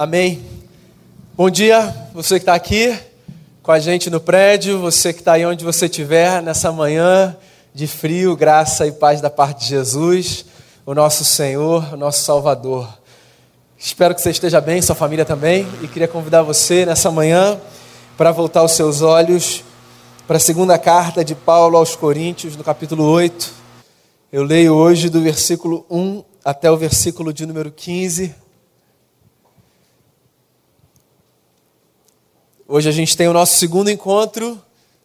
Amém. Bom dia, você que está aqui com a gente no prédio, você que está aí onde você estiver nessa manhã de frio, graça e paz da parte de Jesus, o nosso Senhor, o nosso Salvador. Espero que você esteja bem, sua família também, e queria convidar você nessa manhã para voltar os seus olhos para a segunda carta de Paulo aos Coríntios, no capítulo 8. Eu leio hoje do versículo 1 até o versículo de número 15. Hoje a gente tem o nosso segundo encontro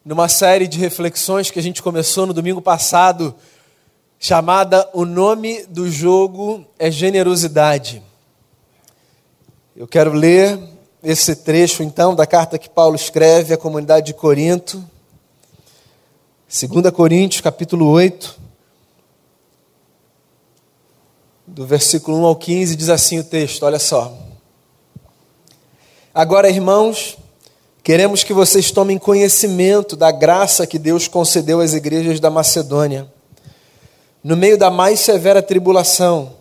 numa série de reflexões que a gente começou no domingo passado, chamada O Nome do Jogo é Generosidade. Eu quero ler esse trecho então da carta que Paulo escreve à comunidade de Corinto. 2 Coríntios, capítulo 8, do versículo 1 ao 15, diz assim o texto, olha só. Agora, irmãos, Queremos que vocês tomem conhecimento da graça que Deus concedeu às igrejas da Macedônia. No meio da mais severa tribulação,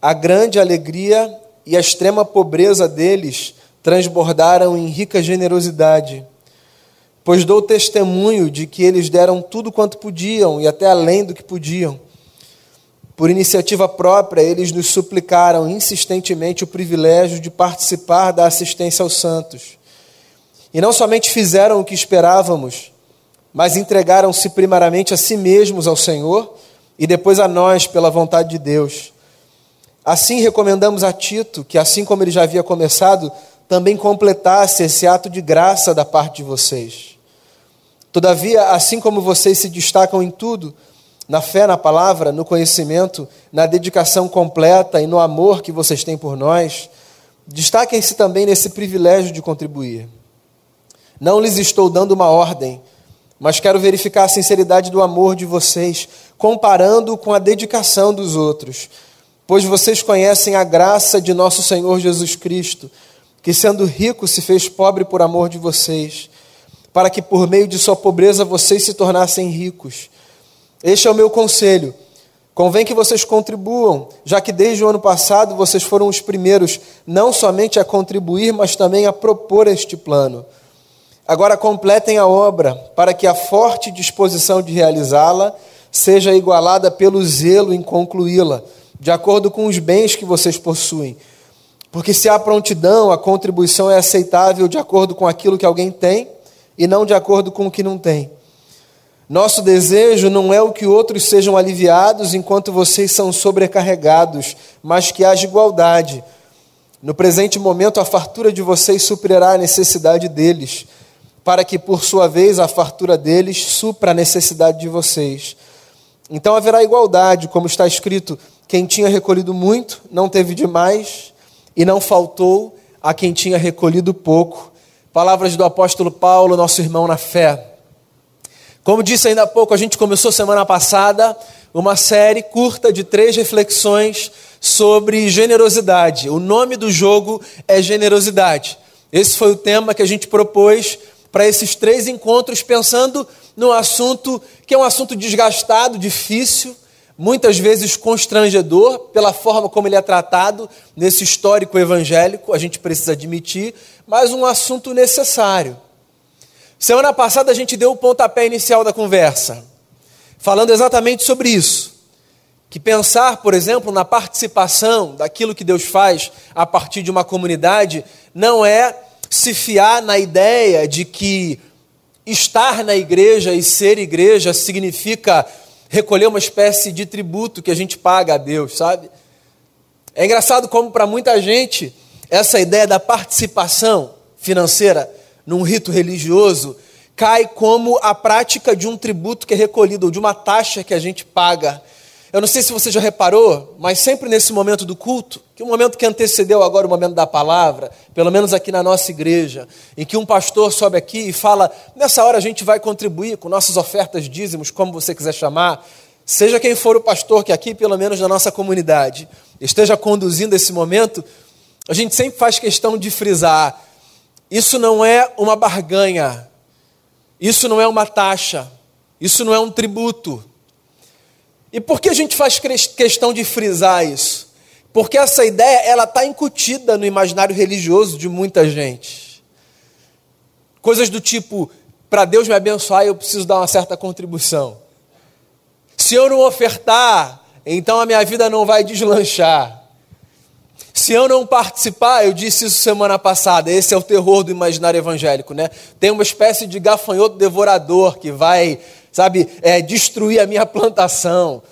a grande alegria e a extrema pobreza deles transbordaram em rica generosidade. Pois dou testemunho de que eles deram tudo quanto podiam e até além do que podiam. Por iniciativa própria, eles nos suplicaram insistentemente o privilégio de participar da assistência aos santos. E não somente fizeram o que esperávamos, mas entregaram-se primeiramente a si mesmos ao Senhor e depois a nós pela vontade de Deus. Assim recomendamos a Tito que, assim como ele já havia começado, também completasse esse ato de graça da parte de vocês. Todavia, assim como vocês se destacam em tudo, na fé, na palavra, no conhecimento, na dedicação completa e no amor que vocês têm por nós, destaquem-se também nesse privilégio de contribuir. Não lhes estou dando uma ordem, mas quero verificar a sinceridade do amor de vocês, comparando com a dedicação dos outros. Pois vocês conhecem a graça de nosso Senhor Jesus Cristo, que sendo rico se fez pobre por amor de vocês, para que por meio de sua pobreza vocês se tornassem ricos. Este é o meu conselho. Convém que vocês contribuam, já que desde o ano passado vocês foram os primeiros, não somente a contribuir, mas também a propor este plano. Agora completem a obra, para que a forte disposição de realizá-la seja igualada pelo zelo em concluí-la, de acordo com os bens que vocês possuem. Porque se há prontidão, a contribuição é aceitável de acordo com aquilo que alguém tem e não de acordo com o que não tem. Nosso desejo não é o que outros sejam aliviados enquanto vocês são sobrecarregados, mas que haja igualdade. No presente momento, a fartura de vocês suprirá a necessidade deles para que, por sua vez, a fartura deles supra a necessidade de vocês. Então haverá igualdade, como está escrito: quem tinha recolhido muito não teve demais, e não faltou a quem tinha recolhido pouco. Palavras do apóstolo Paulo, nosso irmão na fé. Como disse ainda há pouco, a gente começou semana passada uma série curta de três reflexões sobre generosidade. O nome do jogo é generosidade. Esse foi o tema que a gente propôs para esses três encontros, pensando num assunto que é um assunto desgastado, difícil, muitas vezes constrangedor pela forma como ele é tratado nesse histórico evangélico, a gente precisa admitir, mas um assunto necessário. Semana passada a gente deu o pontapé inicial da conversa, falando exatamente sobre isso. Que pensar, por exemplo, na participação daquilo que Deus faz a partir de uma comunidade não é se fiar na ideia de que estar na igreja e ser igreja significa recolher uma espécie de tributo que a gente paga a Deus, sabe? É engraçado como para muita gente essa ideia da participação financeira num rito religioso cai como a prática de um tributo que é recolhido ou de uma taxa que a gente paga eu não sei se você já reparou, mas sempre nesse momento do culto, que o momento que antecedeu agora o momento da palavra, pelo menos aqui na nossa igreja, em que um pastor sobe aqui e fala: nessa hora a gente vai contribuir com nossas ofertas dízimos, como você quiser chamar, seja quem for o pastor que aqui, pelo menos na nossa comunidade, esteja conduzindo esse momento, a gente sempre faz questão de frisar: isso não é uma barganha, isso não é uma taxa, isso não é um tributo. E por que a gente faz questão de frisar isso? Porque essa ideia ela está incutida no imaginário religioso de muita gente. Coisas do tipo, para Deus me abençoar, eu preciso dar uma certa contribuição. Se eu não ofertar, então a minha vida não vai deslanchar. Se eu não participar, eu disse isso semana passada, esse é o terror do imaginário evangélico, né? Tem uma espécie de gafanhoto devorador que vai, sabe, é, destruir a minha plantação.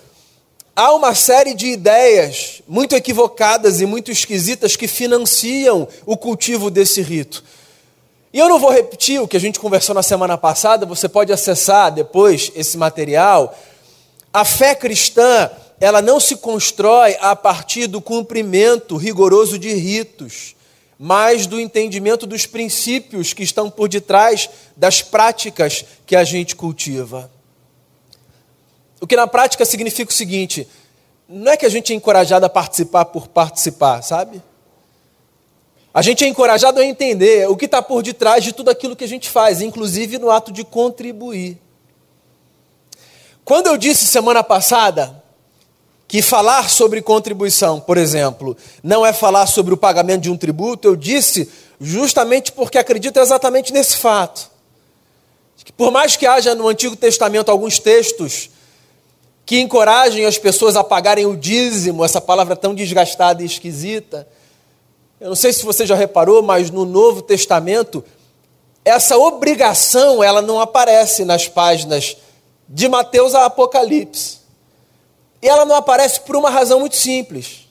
Há uma série de ideias muito equivocadas e muito esquisitas que financiam o cultivo desse rito. E eu não vou repetir o que a gente conversou na semana passada, você pode acessar depois esse material. A fé cristã ela não se constrói a partir do cumprimento rigoroso de ritos, mas do entendimento dos princípios que estão por detrás das práticas que a gente cultiva. O que na prática significa o seguinte: não é que a gente é encorajado a participar por participar, sabe? A gente é encorajado a entender o que está por detrás de tudo aquilo que a gente faz, inclusive no ato de contribuir. Quando eu disse semana passada que falar sobre contribuição, por exemplo, não é falar sobre o pagamento de um tributo, eu disse justamente porque acredito exatamente nesse fato. Que por mais que haja no Antigo Testamento alguns textos que encorajem as pessoas a pagarem o dízimo, essa palavra tão desgastada e esquisita, eu não sei se você já reparou, mas no Novo Testamento essa obrigação ela não aparece nas páginas de Mateus a Apocalipse. E ela não aparece por uma razão muito simples.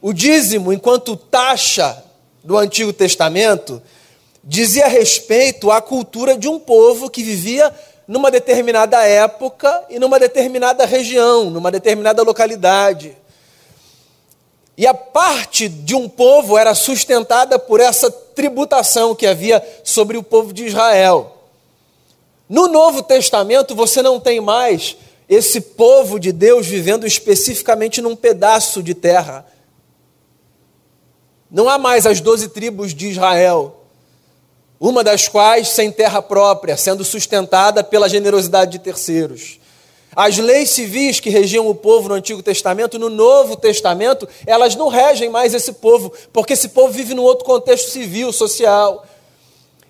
O dízimo, enquanto taxa do Antigo Testamento, dizia respeito à cultura de um povo que vivia numa determinada época e numa determinada região, numa determinada localidade. E a parte de um povo era sustentada por essa tributação que havia sobre o povo de Israel. No Novo Testamento, você não tem mais esse povo de Deus vivendo especificamente num pedaço de terra. Não há mais as doze tribos de Israel, uma das quais sem terra própria, sendo sustentada pela generosidade de terceiros. As leis civis que regiam o povo no Antigo Testamento, no Novo Testamento, elas não regem mais esse povo, porque esse povo vive num outro contexto civil, social.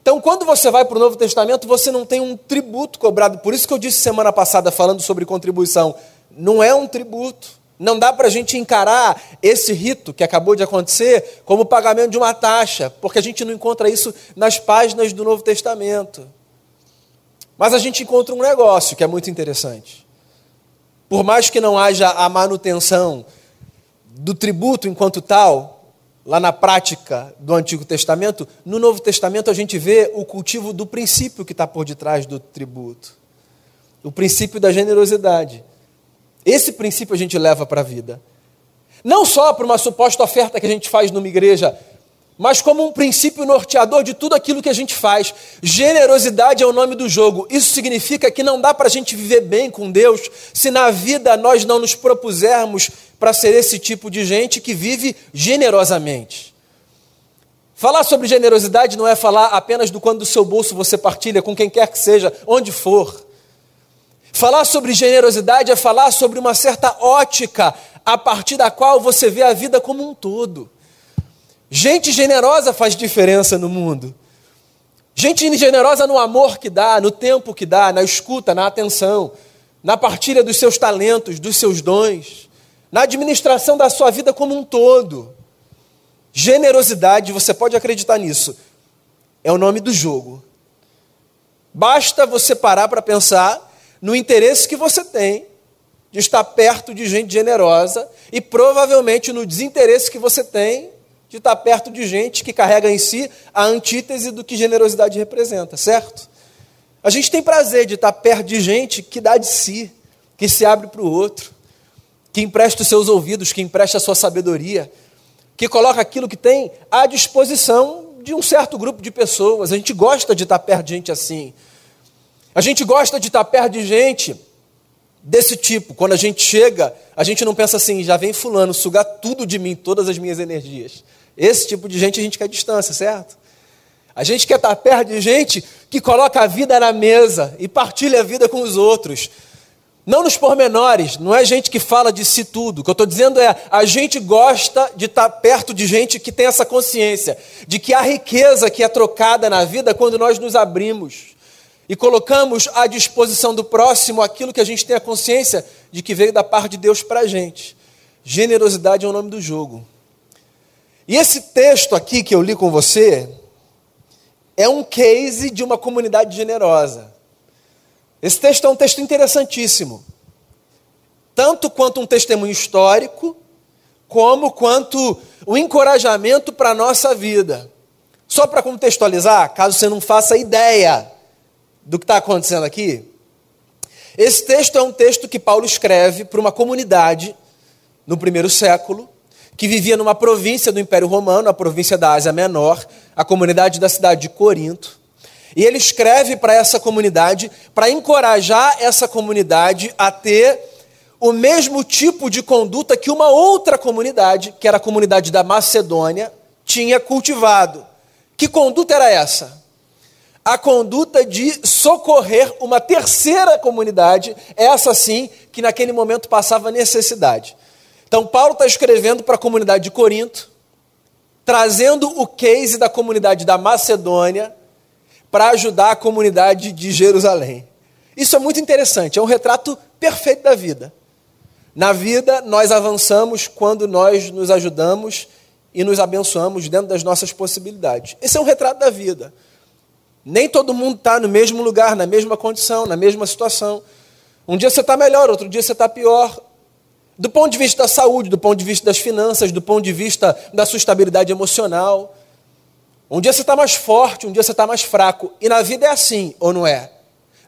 Então, quando você vai para o Novo Testamento, você não tem um tributo cobrado. Por isso que eu disse semana passada, falando sobre contribuição, não é um tributo. Não dá para a gente encarar esse rito que acabou de acontecer como pagamento de uma taxa, porque a gente não encontra isso nas páginas do Novo Testamento. Mas a gente encontra um negócio que é muito interessante. Por mais que não haja a manutenção do tributo enquanto tal, lá na prática do Antigo Testamento, no Novo Testamento a gente vê o cultivo do princípio que está por detrás do tributo o princípio da generosidade. Esse princípio a gente leva para a vida. Não só para uma suposta oferta que a gente faz numa igreja mas como um princípio norteador de tudo aquilo que a gente faz. Generosidade é o nome do jogo. Isso significa que não dá para a gente viver bem com Deus se na vida nós não nos propusermos para ser esse tipo de gente que vive generosamente. Falar sobre generosidade não é falar apenas do quando do seu bolso você partilha com quem quer que seja, onde for. Falar sobre generosidade é falar sobre uma certa ótica a partir da qual você vê a vida como um todo. Gente generosa faz diferença no mundo. Gente generosa no amor que dá, no tempo que dá, na escuta, na atenção, na partilha dos seus talentos, dos seus dons, na administração da sua vida como um todo. Generosidade, você pode acreditar nisso, é o nome do jogo. Basta você parar para pensar no interesse que você tem de estar perto de gente generosa e provavelmente no desinteresse que você tem de estar perto de gente que carrega em si a antítese do que generosidade representa, certo? A gente tem prazer de estar perto de gente que dá de si, que se abre para o outro, que empresta os seus ouvidos, que empresta a sua sabedoria, que coloca aquilo que tem à disposição de um certo grupo de pessoas. A gente gosta de estar perto de gente assim. A gente gosta de estar perto de gente desse tipo. Quando a gente chega, a gente não pensa assim, já vem fulano sugar tudo de mim, todas as minhas energias. Esse tipo de gente a gente quer distância, certo? A gente quer estar perto de gente que coloca a vida na mesa e partilha a vida com os outros. Não nos pormenores, não é gente que fala de si tudo. O que eu estou dizendo é, a gente gosta de estar tá perto de gente que tem essa consciência de que a riqueza que é trocada na vida quando nós nos abrimos e colocamos à disposição do próximo aquilo que a gente tem a consciência de que veio da parte de Deus para a gente. Generosidade é o nome do jogo. E esse texto aqui que eu li com você é um case de uma comunidade generosa. Esse texto é um texto interessantíssimo. Tanto quanto um testemunho histórico, como quanto o encorajamento para a nossa vida. Só para contextualizar, caso você não faça ideia do que está acontecendo aqui, esse texto é um texto que Paulo escreve para uma comunidade no primeiro século, que vivia numa província do Império Romano, a província da Ásia Menor, a comunidade da cidade de Corinto. E ele escreve para essa comunidade para encorajar essa comunidade a ter o mesmo tipo de conduta que uma outra comunidade, que era a comunidade da Macedônia, tinha cultivado. Que conduta era essa? A conduta de socorrer uma terceira comunidade, essa sim, que naquele momento passava necessidade. Então, Paulo está escrevendo para a comunidade de Corinto, trazendo o case da comunidade da Macedônia para ajudar a comunidade de Jerusalém. Isso é muito interessante, é um retrato perfeito da vida. Na vida, nós avançamos quando nós nos ajudamos e nos abençoamos dentro das nossas possibilidades. Esse é um retrato da vida. Nem todo mundo está no mesmo lugar, na mesma condição, na mesma situação. Um dia você está melhor, outro dia você está pior. Do ponto de vista da saúde, do ponto de vista das finanças, do ponto de vista da sua estabilidade emocional. Um dia você está mais forte, um dia você está mais fraco. E na vida é assim, ou não é?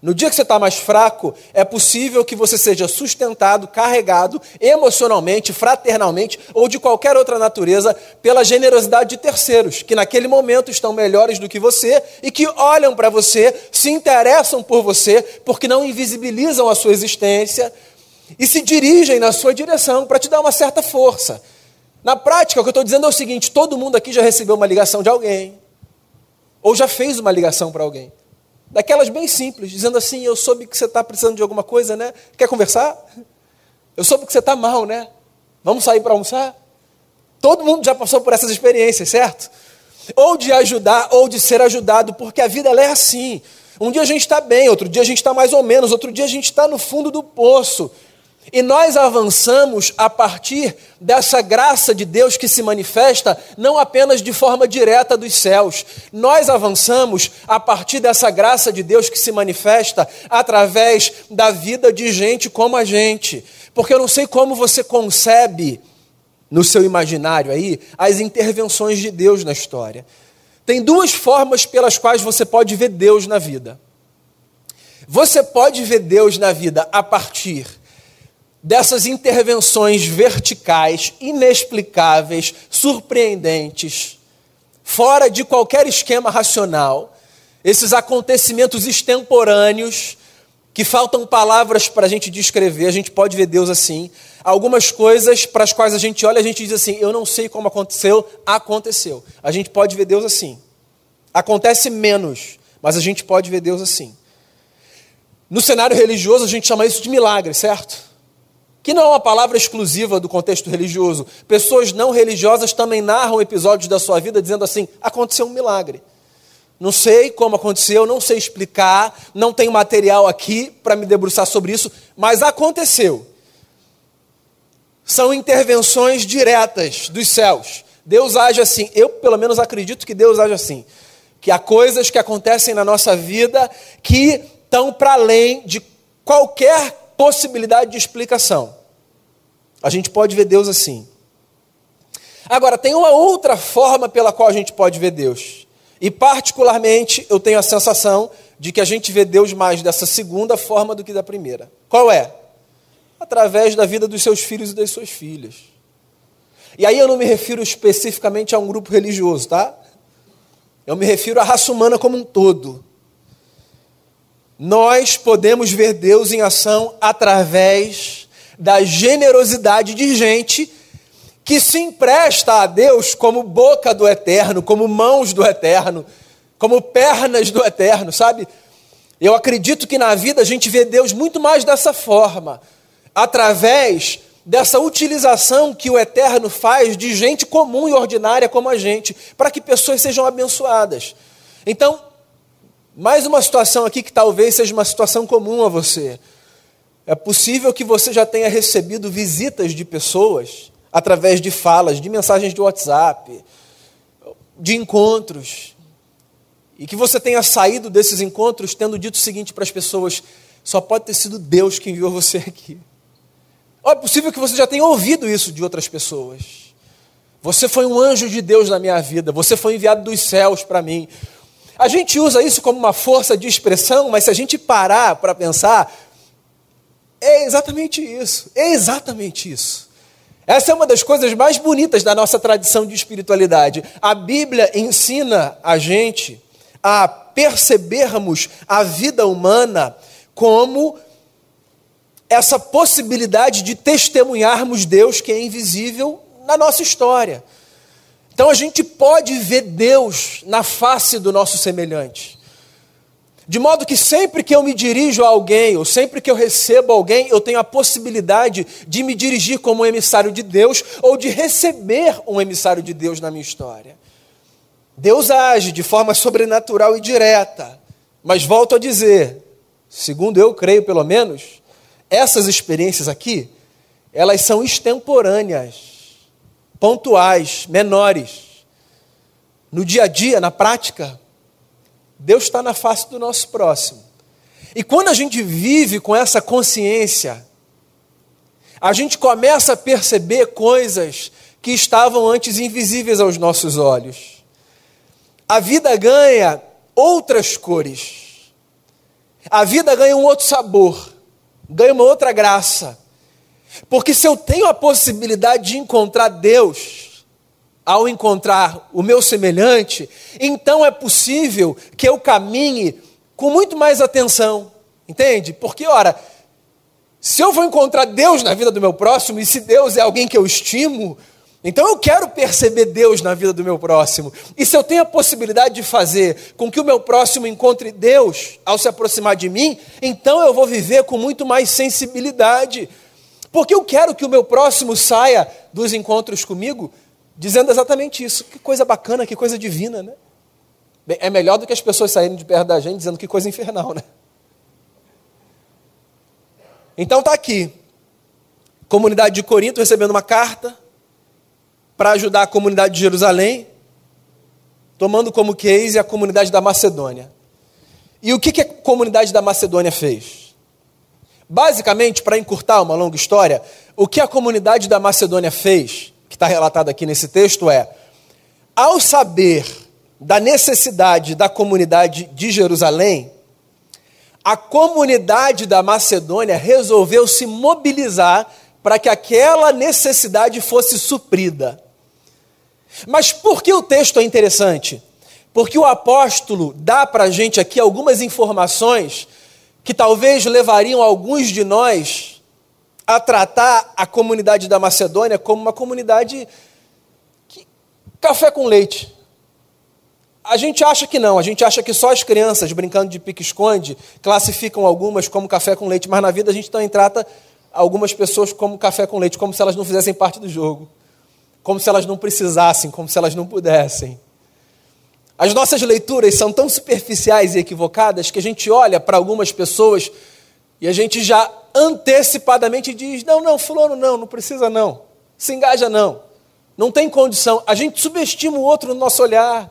No dia que você está mais fraco, é possível que você seja sustentado, carregado emocionalmente, fraternalmente ou de qualquer outra natureza pela generosidade de terceiros, que naquele momento estão melhores do que você e que olham para você, se interessam por você, porque não invisibilizam a sua existência, e se dirigem na sua direção para te dar uma certa força. Na prática, o que eu estou dizendo é o seguinte: todo mundo aqui já recebeu uma ligação de alguém, ou já fez uma ligação para alguém, daquelas bem simples, dizendo assim: Eu soube que você está precisando de alguma coisa, né? Quer conversar? Eu soube que você está mal, né? Vamos sair para almoçar? Todo mundo já passou por essas experiências, certo? Ou de ajudar, ou de ser ajudado, porque a vida é assim. Um dia a gente está bem, outro dia a gente está mais ou menos, outro dia a gente está no fundo do poço. E nós avançamos a partir dessa graça de Deus que se manifesta não apenas de forma direta dos céus, nós avançamos a partir dessa graça de Deus que se manifesta através da vida de gente como a gente. Porque eu não sei como você concebe no seu imaginário aí as intervenções de Deus na história. Tem duas formas pelas quais você pode ver Deus na vida. Você pode ver Deus na vida a partir dessas intervenções verticais, inexplicáveis, surpreendentes, fora de qualquer esquema racional, esses acontecimentos extemporâneos que faltam palavras para a gente descrever, a gente pode ver Deus assim. Algumas coisas para as quais a gente olha, a gente diz assim: eu não sei como aconteceu, aconteceu. A gente pode ver Deus assim. Acontece menos, mas a gente pode ver Deus assim. No cenário religioso, a gente chama isso de milagre, certo? Que não é uma palavra exclusiva do contexto religioso. Pessoas não religiosas também narram episódios da sua vida dizendo assim: aconteceu um milagre. Não sei como aconteceu, não sei explicar, não tenho material aqui para me debruçar sobre isso, mas aconteceu. São intervenções diretas dos céus. Deus age assim. Eu, pelo menos, acredito que Deus age assim. Que há coisas que acontecem na nossa vida que estão para além de qualquer possibilidade de explicação. A gente pode ver Deus assim. Agora, tem uma outra forma pela qual a gente pode ver Deus. E, particularmente, eu tenho a sensação de que a gente vê Deus mais dessa segunda forma do que da primeira. Qual é? Através da vida dos seus filhos e das suas filhas. E aí eu não me refiro especificamente a um grupo religioso, tá? Eu me refiro à raça humana como um todo nós podemos ver Deus em ação através da generosidade de gente que se empresta a Deus como boca do eterno, como mãos do eterno, como pernas do eterno, sabe? Eu acredito que na vida a gente vê Deus muito mais dessa forma, através dessa utilização que o Eterno faz de gente comum e ordinária como a gente, para que pessoas sejam abençoadas. Então, mais uma situação aqui que talvez seja uma situação comum a você. É possível que você já tenha recebido visitas de pessoas através de falas, de mensagens de WhatsApp, de encontros, e que você tenha saído desses encontros tendo dito o seguinte para as pessoas: só pode ter sido Deus que enviou você aqui. Ou é possível que você já tenha ouvido isso de outras pessoas. Você foi um anjo de Deus na minha vida, você foi enviado dos céus para mim. A gente usa isso como uma força de expressão, mas se a gente parar para pensar, é exatamente isso. É exatamente isso. Essa é uma das coisas mais bonitas da nossa tradição de espiritualidade. A Bíblia ensina a gente a percebermos a vida humana como essa possibilidade de testemunharmos Deus que é invisível na nossa história. Então a gente pode ver Deus na face do nosso semelhante. De modo que sempre que eu me dirijo a alguém, ou sempre que eu recebo alguém, eu tenho a possibilidade de me dirigir como um emissário de Deus ou de receber um emissário de Deus na minha história. Deus age de forma sobrenatural e direta, mas volto a dizer, segundo eu creio pelo menos, essas experiências aqui, elas são extemporâneas, pontuais, menores. No dia a dia, na prática, Deus está na face do nosso próximo. E quando a gente vive com essa consciência, a gente começa a perceber coisas que estavam antes invisíveis aos nossos olhos. A vida ganha outras cores. A vida ganha um outro sabor ganha uma outra graça. Porque se eu tenho a possibilidade de encontrar Deus, ao encontrar o meu semelhante, então é possível que eu caminhe com muito mais atenção. Entende? Porque, ora, se eu vou encontrar Deus na vida do meu próximo, e se Deus é alguém que eu estimo, então eu quero perceber Deus na vida do meu próximo. E se eu tenho a possibilidade de fazer com que o meu próximo encontre Deus ao se aproximar de mim, então eu vou viver com muito mais sensibilidade. Porque eu quero que o meu próximo saia dos encontros comigo dizendo exatamente isso. Que coisa bacana, que coisa divina, né? Bem, é melhor do que as pessoas saírem de perto da gente dizendo que coisa infernal, né? Então está aqui. Comunidade de Corinto recebendo uma carta para ajudar a comunidade de Jerusalém, tomando como case a comunidade da Macedônia. E o que, que a comunidade da Macedônia fez? Basicamente, para encurtar uma longa história, o que a comunidade da Macedônia fez, que está relatado aqui nesse texto, é: ao saber da necessidade da comunidade de Jerusalém, a comunidade da Macedônia resolveu se mobilizar para que aquela necessidade fosse suprida. Mas por que o texto é interessante? Porque o apóstolo dá para a gente aqui algumas informações que talvez levariam alguns de nós a tratar a comunidade da Macedônia como uma comunidade que, café com leite. A gente acha que não, a gente acha que só as crianças brincando de pique-esconde classificam algumas como café com leite, mas na vida a gente também trata algumas pessoas como café com leite, como se elas não fizessem parte do jogo como se elas não precisassem, como se elas não pudessem. As nossas leituras são tão superficiais e equivocadas que a gente olha para algumas pessoas e a gente já antecipadamente diz: não, não, fulano não, não precisa não, se engaja não, não tem condição. A gente subestima o outro no nosso olhar.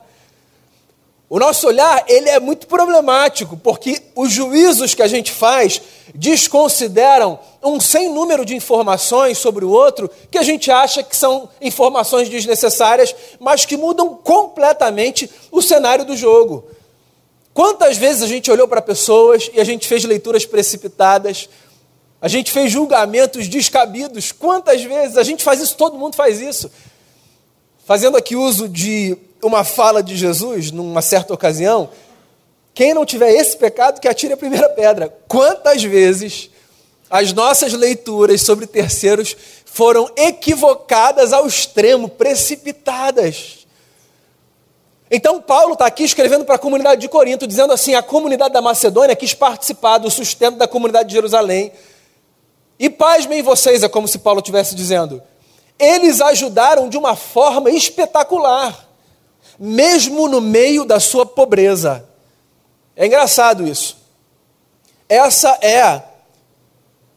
O nosso olhar ele é muito problemático, porque os juízos que a gente faz desconsideram um sem número de informações sobre o outro que a gente acha que são informações desnecessárias, mas que mudam completamente o cenário do jogo. Quantas vezes a gente olhou para pessoas e a gente fez leituras precipitadas, a gente fez julgamentos descabidos? Quantas vezes a gente faz isso? Todo mundo faz isso. Fazendo aqui uso de uma fala de Jesus, numa certa ocasião, quem não tiver esse pecado, que atire a primeira pedra. Quantas vezes as nossas leituras sobre terceiros foram equivocadas ao extremo, precipitadas? Então, Paulo está aqui escrevendo para a comunidade de Corinto, dizendo assim: a comunidade da Macedônia quis participar do sustento da comunidade de Jerusalém. E pasmem vocês, é como se Paulo estivesse dizendo, eles ajudaram de uma forma espetacular, mesmo no meio da sua pobreza. É engraçado isso. Essa é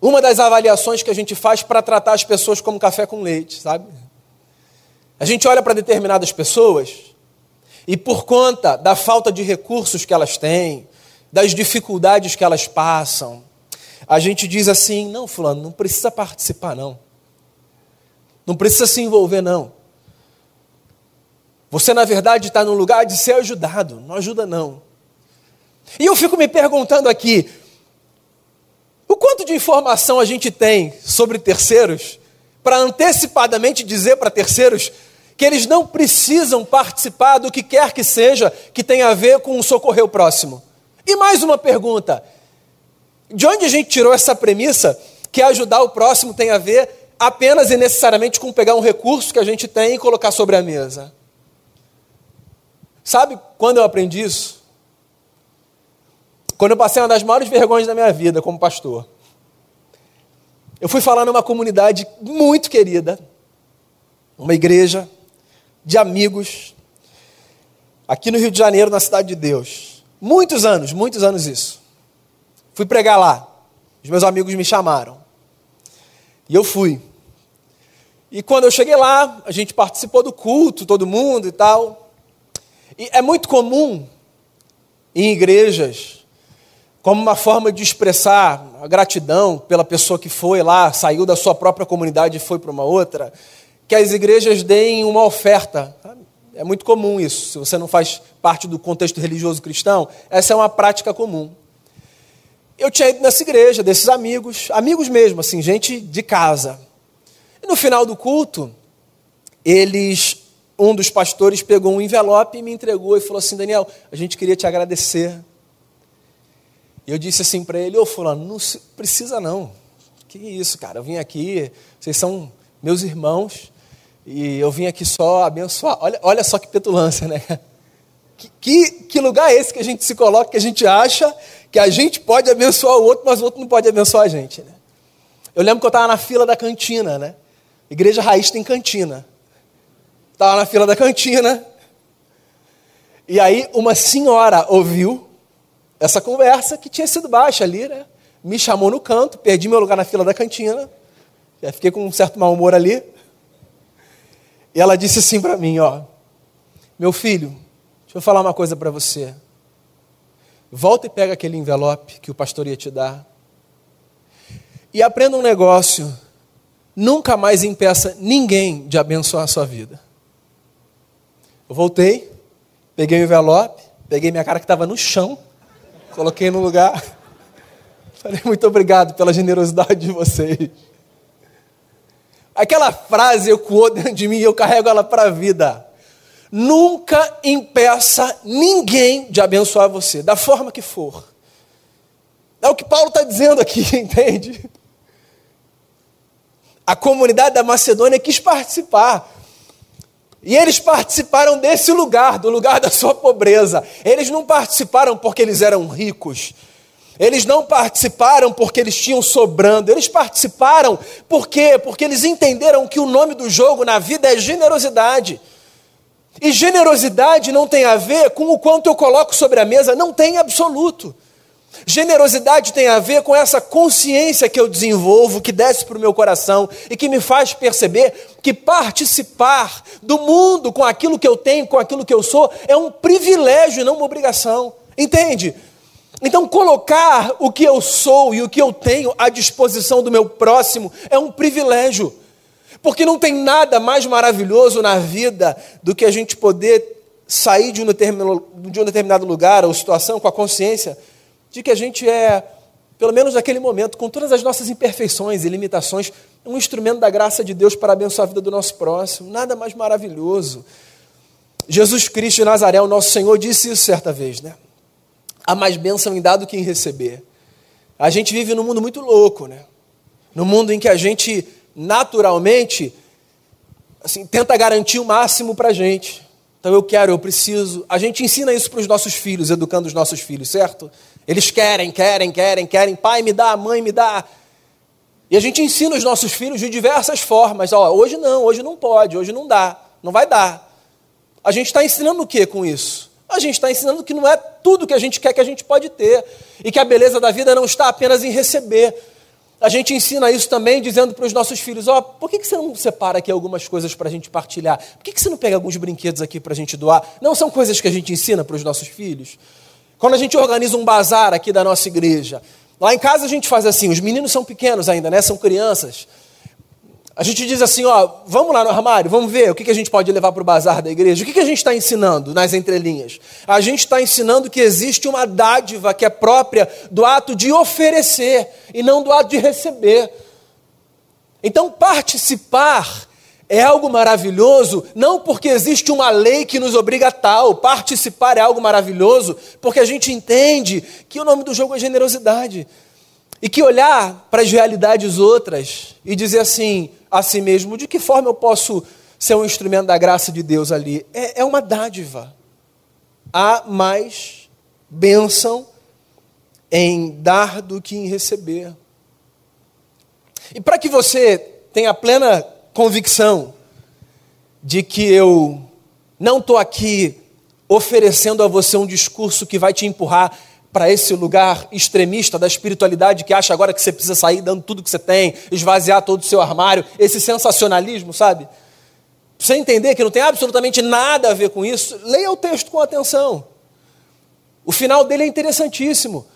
uma das avaliações que a gente faz para tratar as pessoas como café com leite, sabe? A gente olha para determinadas pessoas e por conta da falta de recursos que elas têm, das dificuldades que elas passam, a gente diz assim: não, Fulano, não precisa participar, não. Não precisa se envolver, não. Você, na verdade, está no lugar de ser ajudado, não ajuda, não. E eu fico me perguntando aqui: o quanto de informação a gente tem sobre terceiros para antecipadamente dizer para terceiros que eles não precisam participar do que quer que seja que tenha a ver com socorrer o próximo. E mais uma pergunta: de onde a gente tirou essa premissa que ajudar o próximo tem a ver apenas e necessariamente com pegar um recurso que a gente tem e colocar sobre a mesa? Sabe quando eu aprendi isso? Quando eu passei uma das maiores vergonhas da minha vida como pastor. Eu fui falar numa comunidade muito querida, uma igreja de amigos, aqui no Rio de Janeiro, na Cidade de Deus. Muitos anos, muitos anos isso. Fui pregar lá. Os meus amigos me chamaram. E eu fui. E quando eu cheguei lá, a gente participou do culto, todo mundo e tal. E é muito comum em igrejas, como uma forma de expressar a gratidão pela pessoa que foi lá, saiu da sua própria comunidade e foi para uma outra, que as igrejas deem uma oferta. É muito comum isso. Se você não faz parte do contexto religioso cristão, essa é uma prática comum. Eu tinha ido nessa igreja, desses amigos, amigos mesmo, assim, gente de casa. E no final do culto, eles, um dos pastores pegou um envelope e me entregou e falou assim: Daniel, a gente queria te agradecer. E eu disse assim para ele: Ô, Fulano, não precisa não. Que isso, cara, eu vim aqui, vocês são meus irmãos, e eu vim aqui só abençoar. Olha, olha só que petulância, né? Que, que, que, lugar é esse que a gente se coloca, que a gente acha que a gente pode abençoar o outro, mas o outro não pode abençoar a gente, né? Eu lembro que eu estava na fila da cantina, né? Igreja Raiz tem cantina. Estava na fila da cantina. E aí uma senhora ouviu essa conversa que tinha sido baixa ali, né? Me chamou no canto, perdi meu lugar na fila da cantina. Já fiquei com um certo mau humor ali. E ela disse assim para mim, ó, meu filho, deixa eu falar uma coisa para você. Volta e pega aquele envelope que o pastor ia te dar. E aprenda um negócio. Nunca mais impeça ninguém de abençoar a sua vida. Eu voltei, peguei o envelope, peguei minha cara que estava no chão, coloquei no lugar. Falei, muito obrigado pela generosidade de vocês. Aquela frase ecoou dentro de mim e eu carrego ela para a vida. Nunca impeça ninguém de abençoar você, da forma que for. É o que Paulo está dizendo aqui, entende? A comunidade da Macedônia quis participar. E eles participaram desse lugar, do lugar da sua pobreza. Eles não participaram porque eles eram ricos. Eles não participaram porque eles tinham sobrando, eles participaram por quê? Porque eles entenderam que o nome do jogo na vida é generosidade. E generosidade não tem a ver com o quanto eu coloco sobre a mesa, não tem absoluto. Generosidade tem a ver com essa consciência que eu desenvolvo, que desce para o meu coração e que me faz perceber que participar do mundo com aquilo que eu tenho, com aquilo que eu sou, é um privilégio e não uma obrigação. Entende? Então, colocar o que eu sou e o que eu tenho à disposição do meu próximo é um privilégio, porque não tem nada mais maravilhoso na vida do que a gente poder sair de um determinado, de um determinado lugar ou situação com a consciência de que a gente é, pelo menos naquele momento, com todas as nossas imperfeições e limitações, um instrumento da graça de Deus para abençoar a vida do nosso próximo. Nada mais maravilhoso. Jesus Cristo de Nazaré, o nosso Senhor, disse isso certa vez, né? há mais bênção em dar do que em receber. A gente vive num mundo muito louco, né? Num mundo em que a gente naturalmente assim, tenta garantir o máximo para a gente. Então eu quero, eu preciso. A gente ensina isso para os nossos filhos, educando os nossos filhos, certo? Eles querem, querem, querem, querem. Pai, me dá, mãe, me dá. E a gente ensina os nossos filhos de diversas formas. Ó, hoje não, hoje não pode, hoje não dá, não vai dar. A gente está ensinando o que com isso? A gente está ensinando que não é tudo que a gente quer que a gente pode ter. E que a beleza da vida não está apenas em receber. A gente ensina isso também dizendo para os nossos filhos: Ó, oh, por que, que você não separa aqui algumas coisas para a gente partilhar? Por que, que você não pega alguns brinquedos aqui para a gente doar? Não são coisas que a gente ensina para os nossos filhos? Quando a gente organiza um bazar aqui da nossa igreja, lá em casa a gente faz assim: os meninos são pequenos ainda, né? São crianças. A gente diz assim, ó, vamos lá no armário, vamos ver o que, a gente pode levar para o bazar da igreja. O que, que a gente está ensinando nas entrelinhas? A gente está ensinando que existe uma dádiva que é própria do ato de oferecer e não do ato de receber. Então, participar é algo maravilhoso, não porque existe uma lei que nos obriga a tal. Participar é algo maravilhoso porque a gente entende que o nome do jogo é generosidade. E que olhar para as realidades outras e dizer assim a si mesmo, de que forma eu posso ser um instrumento da graça de Deus ali? É, é uma dádiva. Há mais bênção em dar do que em receber. E para que você tenha plena convicção de que eu não estou aqui oferecendo a você um discurso que vai te empurrar para esse lugar extremista da espiritualidade que acha agora que você precisa sair dando tudo que você tem, esvaziar todo o seu armário, esse sensacionalismo, sabe? Você entender que não tem absolutamente nada a ver com isso, leia o texto com atenção. O final dele é interessantíssimo.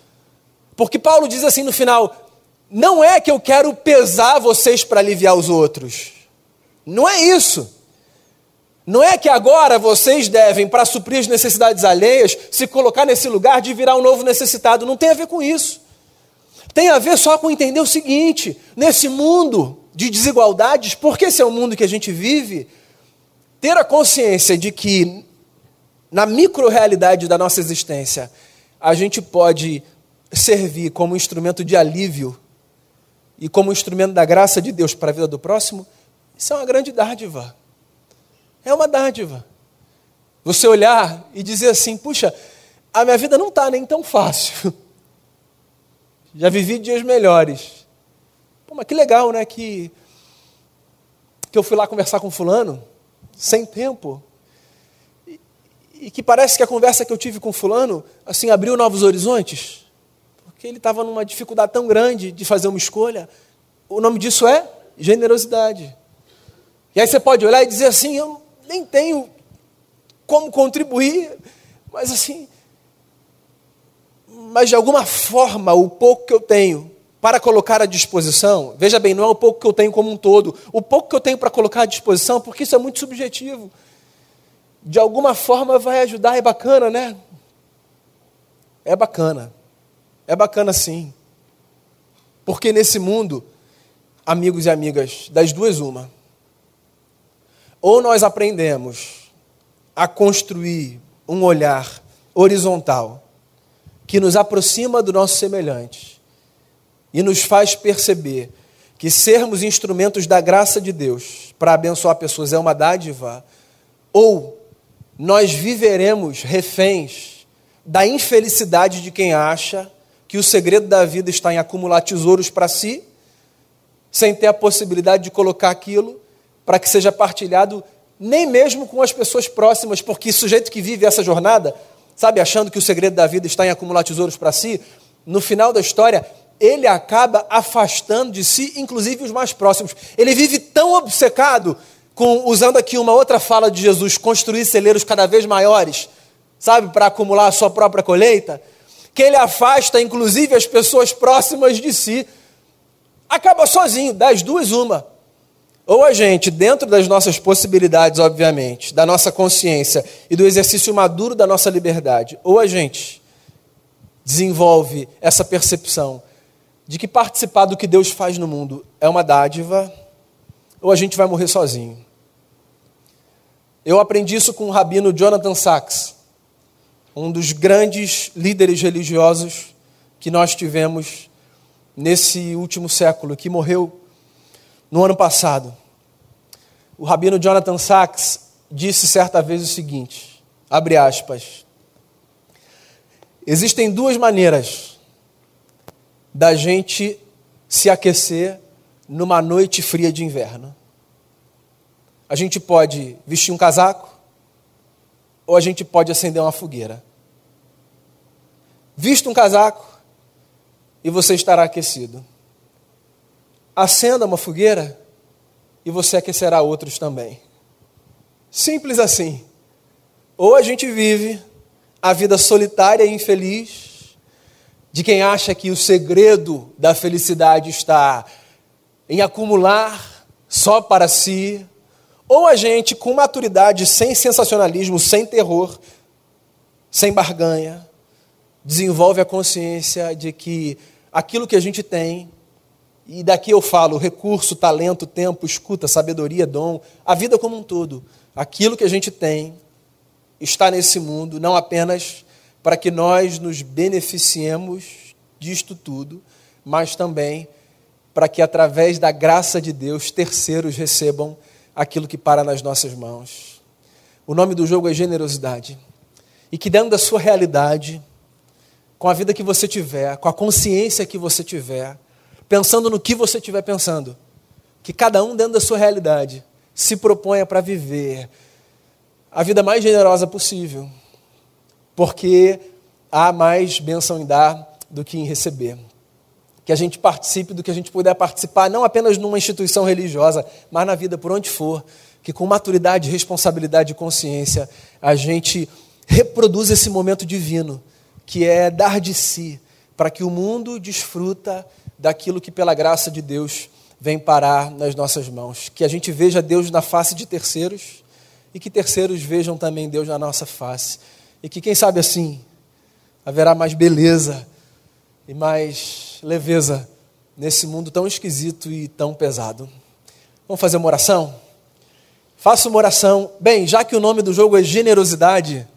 Porque Paulo diz assim no final: não é que eu quero pesar vocês para aliviar os outros. Não é isso. Não é que agora vocês devem, para suprir as necessidades alheias, se colocar nesse lugar de virar um novo necessitado. Não tem a ver com isso. Tem a ver só com entender o seguinte: nesse mundo de desigualdades, porque esse é o mundo que a gente vive, ter a consciência de que, na micro-realidade da nossa existência, a gente pode servir como instrumento de alívio e como instrumento da graça de Deus para a vida do próximo, isso é uma grande dádiva. É uma dádiva. Você olhar e dizer assim: puxa, a minha vida não está nem tão fácil. Já vivi dias melhores. Pô, mas que legal, né? Que, que eu fui lá conversar com Fulano, sem tempo. E, e que parece que a conversa que eu tive com Fulano, assim, abriu novos horizontes. Porque ele estava numa dificuldade tão grande de fazer uma escolha. O nome disso é generosidade. E aí você pode olhar e dizer assim: eu nem tenho como contribuir, mas assim, mas de alguma forma, o pouco que eu tenho para colocar à disposição, veja bem, não é o pouco que eu tenho como um todo, o pouco que eu tenho para colocar à disposição, porque isso é muito subjetivo, de alguma forma vai ajudar, é bacana, né? É bacana, é bacana sim, porque nesse mundo, amigos e amigas, das duas, uma ou nós aprendemos a construir um olhar horizontal que nos aproxima do nosso semelhante e nos faz perceber que sermos instrumentos da graça de Deus para abençoar pessoas é uma dádiva, ou nós viveremos reféns da infelicidade de quem acha que o segredo da vida está em acumular tesouros para si, sem ter a possibilidade de colocar aquilo para que seja partilhado nem mesmo com as pessoas próximas, porque o sujeito que vive essa jornada, sabe, achando que o segredo da vida está em acumular tesouros para si, no final da história, ele acaba afastando de si, inclusive os mais próximos. Ele vive tão obcecado com, usando aqui uma outra fala de Jesus, construir celeiros cada vez maiores, sabe, para acumular a sua própria colheita, que ele afasta, inclusive, as pessoas próximas de si. Acaba sozinho, das duas, uma. Ou a gente, dentro das nossas possibilidades, obviamente, da nossa consciência e do exercício maduro da nossa liberdade, ou a gente desenvolve essa percepção de que participar do que Deus faz no mundo é uma dádiva, ou a gente vai morrer sozinho. Eu aprendi isso com o rabino Jonathan Sachs, um dos grandes líderes religiosos que nós tivemos nesse último século, que morreu no ano passado. O rabino Jonathan Sachs disse certa vez o seguinte: abre aspas. Existem duas maneiras da gente se aquecer numa noite fria de inverno. A gente pode vestir um casaco ou a gente pode acender uma fogueira. Vista um casaco e você estará aquecido. Acenda uma fogueira e você aquecerá outros também. Simples assim. Ou a gente vive a vida solitária e infeliz de quem acha que o segredo da felicidade está em acumular só para si, ou a gente, com maturidade, sem sensacionalismo, sem terror, sem barganha, desenvolve a consciência de que aquilo que a gente tem, e daqui eu falo recurso, talento, tempo, escuta, sabedoria, dom, a vida como um todo, aquilo que a gente tem está nesse mundo não apenas para que nós nos beneficiemos disto tudo, mas também para que através da graça de Deus terceiros recebam aquilo que para nas nossas mãos. O nome do jogo é generosidade. E que dentro da sua realidade, com a vida que você tiver, com a consciência que você tiver, pensando no que você estiver pensando, que cada um dentro da sua realidade se proponha para viver a vida mais generosa possível, porque há mais bênção em dar do que em receber. Que a gente participe do que a gente puder participar, não apenas numa instituição religiosa, mas na vida por onde for, que com maturidade, responsabilidade e consciência a gente reproduza esse momento divino que é dar de si, para que o mundo desfruta daquilo que pela graça de Deus vem parar nas nossas mãos. Que a gente veja Deus na face de terceiros e que terceiros vejam também Deus na nossa face. E que, quem sabe assim, haverá mais beleza e mais leveza nesse mundo tão esquisito e tão pesado. Vamos fazer uma oração? Faça uma oração. Bem, já que o nome do jogo é generosidade,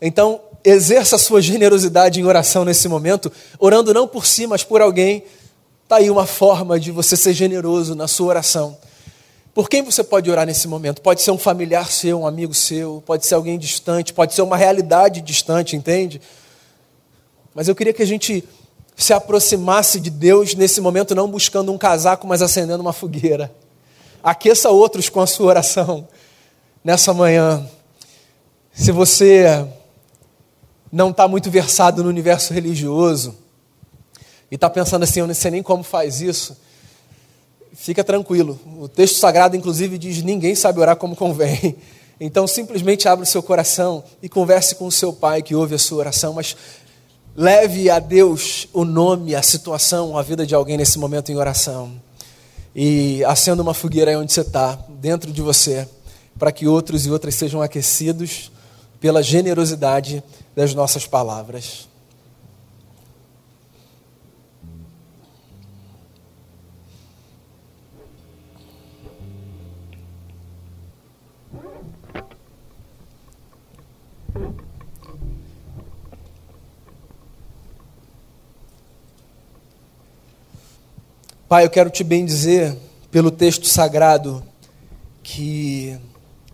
então exerça a sua generosidade em oração nesse momento, orando não por si, mas por alguém. Está aí uma forma de você ser generoso na sua oração. Por quem você pode orar nesse momento? Pode ser um familiar seu, um amigo seu, pode ser alguém distante, pode ser uma realidade distante, entende? Mas eu queria que a gente se aproximasse de Deus nesse momento, não buscando um casaco, mas acendendo uma fogueira. Aqueça outros com a sua oração nessa manhã. Se você não está muito versado no universo religioso e está pensando assim, eu não sei nem como faz isso, fica tranquilo. O texto sagrado, inclusive, diz: ninguém sabe orar como convém. Então, simplesmente abra o seu coração e converse com o seu pai que ouve a sua oração, mas leve a Deus o nome, a situação, a vida de alguém nesse momento em oração. E acenda uma fogueira aí onde você está, dentro de você, para que outros e outras sejam aquecidos pela generosidade das nossas palavras. Pai, eu quero te bendizer pelo texto sagrado que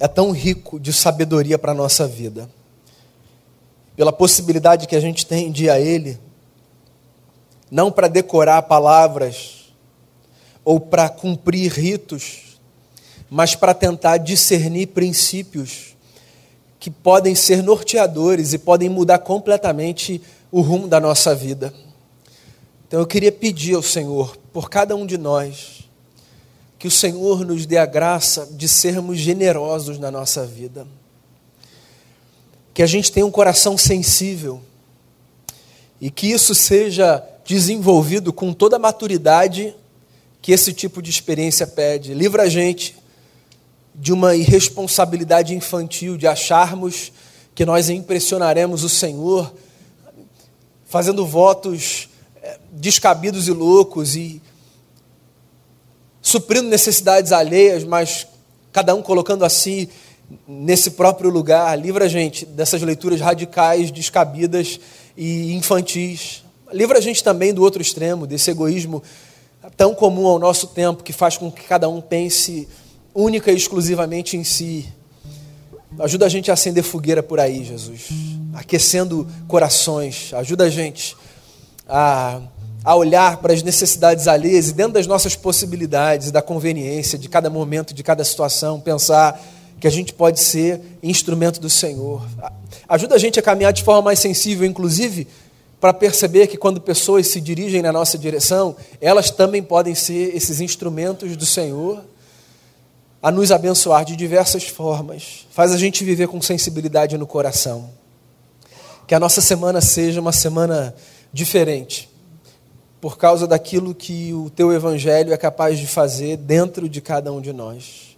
é tão rico de sabedoria para a nossa vida. Pela possibilidade que a gente tem de ir a Ele, não para decorar palavras ou para cumprir ritos, mas para tentar discernir princípios que podem ser norteadores e podem mudar completamente o rumo da nossa vida. Então eu queria pedir ao Senhor, por cada um de nós, que o Senhor nos dê a graça de sermos generosos na nossa vida. Que a gente tenha um coração sensível e que isso seja desenvolvido com toda a maturidade que esse tipo de experiência pede. Livra a gente de uma irresponsabilidade infantil, de acharmos que nós impressionaremos o Senhor fazendo votos descabidos e loucos e suprindo necessidades alheias, mas cada um colocando a si nesse próprio lugar. Livra a gente dessas leituras radicais, descabidas e infantis. Livra a gente também do outro extremo, desse egoísmo tão comum ao nosso tempo, que faz com que cada um pense única e exclusivamente em si. Ajuda a gente a acender fogueira por aí, Jesus. Aquecendo corações. Ajuda a gente a, a olhar para as necessidades alheias e dentro das nossas possibilidades, da conveniência de cada momento, de cada situação, pensar que a gente pode ser instrumento do Senhor. Ajuda a gente a caminhar de forma mais sensível, inclusive para perceber que quando pessoas se dirigem na nossa direção, elas também podem ser esses instrumentos do Senhor a nos abençoar de diversas formas. Faz a gente viver com sensibilidade no coração. Que a nossa semana seja uma semana diferente, por causa daquilo que o teu evangelho é capaz de fazer dentro de cada um de nós.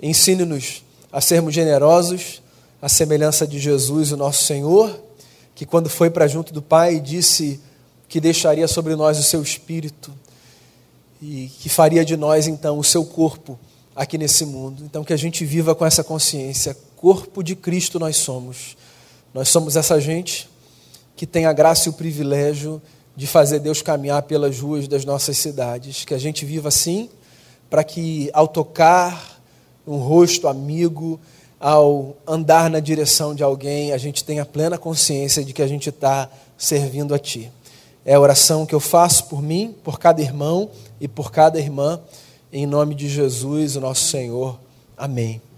Ensine-nos a sermos generosos, a semelhança de Jesus, o nosso Senhor, que quando foi para junto do Pai disse que deixaria sobre nós o seu espírito e que faria de nós então o seu corpo aqui nesse mundo. Então, que a gente viva com essa consciência: corpo de Cristo nós somos. Nós somos essa gente que tem a graça e o privilégio de fazer Deus caminhar pelas ruas das nossas cidades. Que a gente viva assim, para que ao tocar um rosto amigo, ao andar na direção de alguém, a gente tenha plena consciência de que a gente está servindo a Ti. É a oração que eu faço por mim, por cada irmão e por cada irmã. Em nome de Jesus, o nosso Senhor. Amém.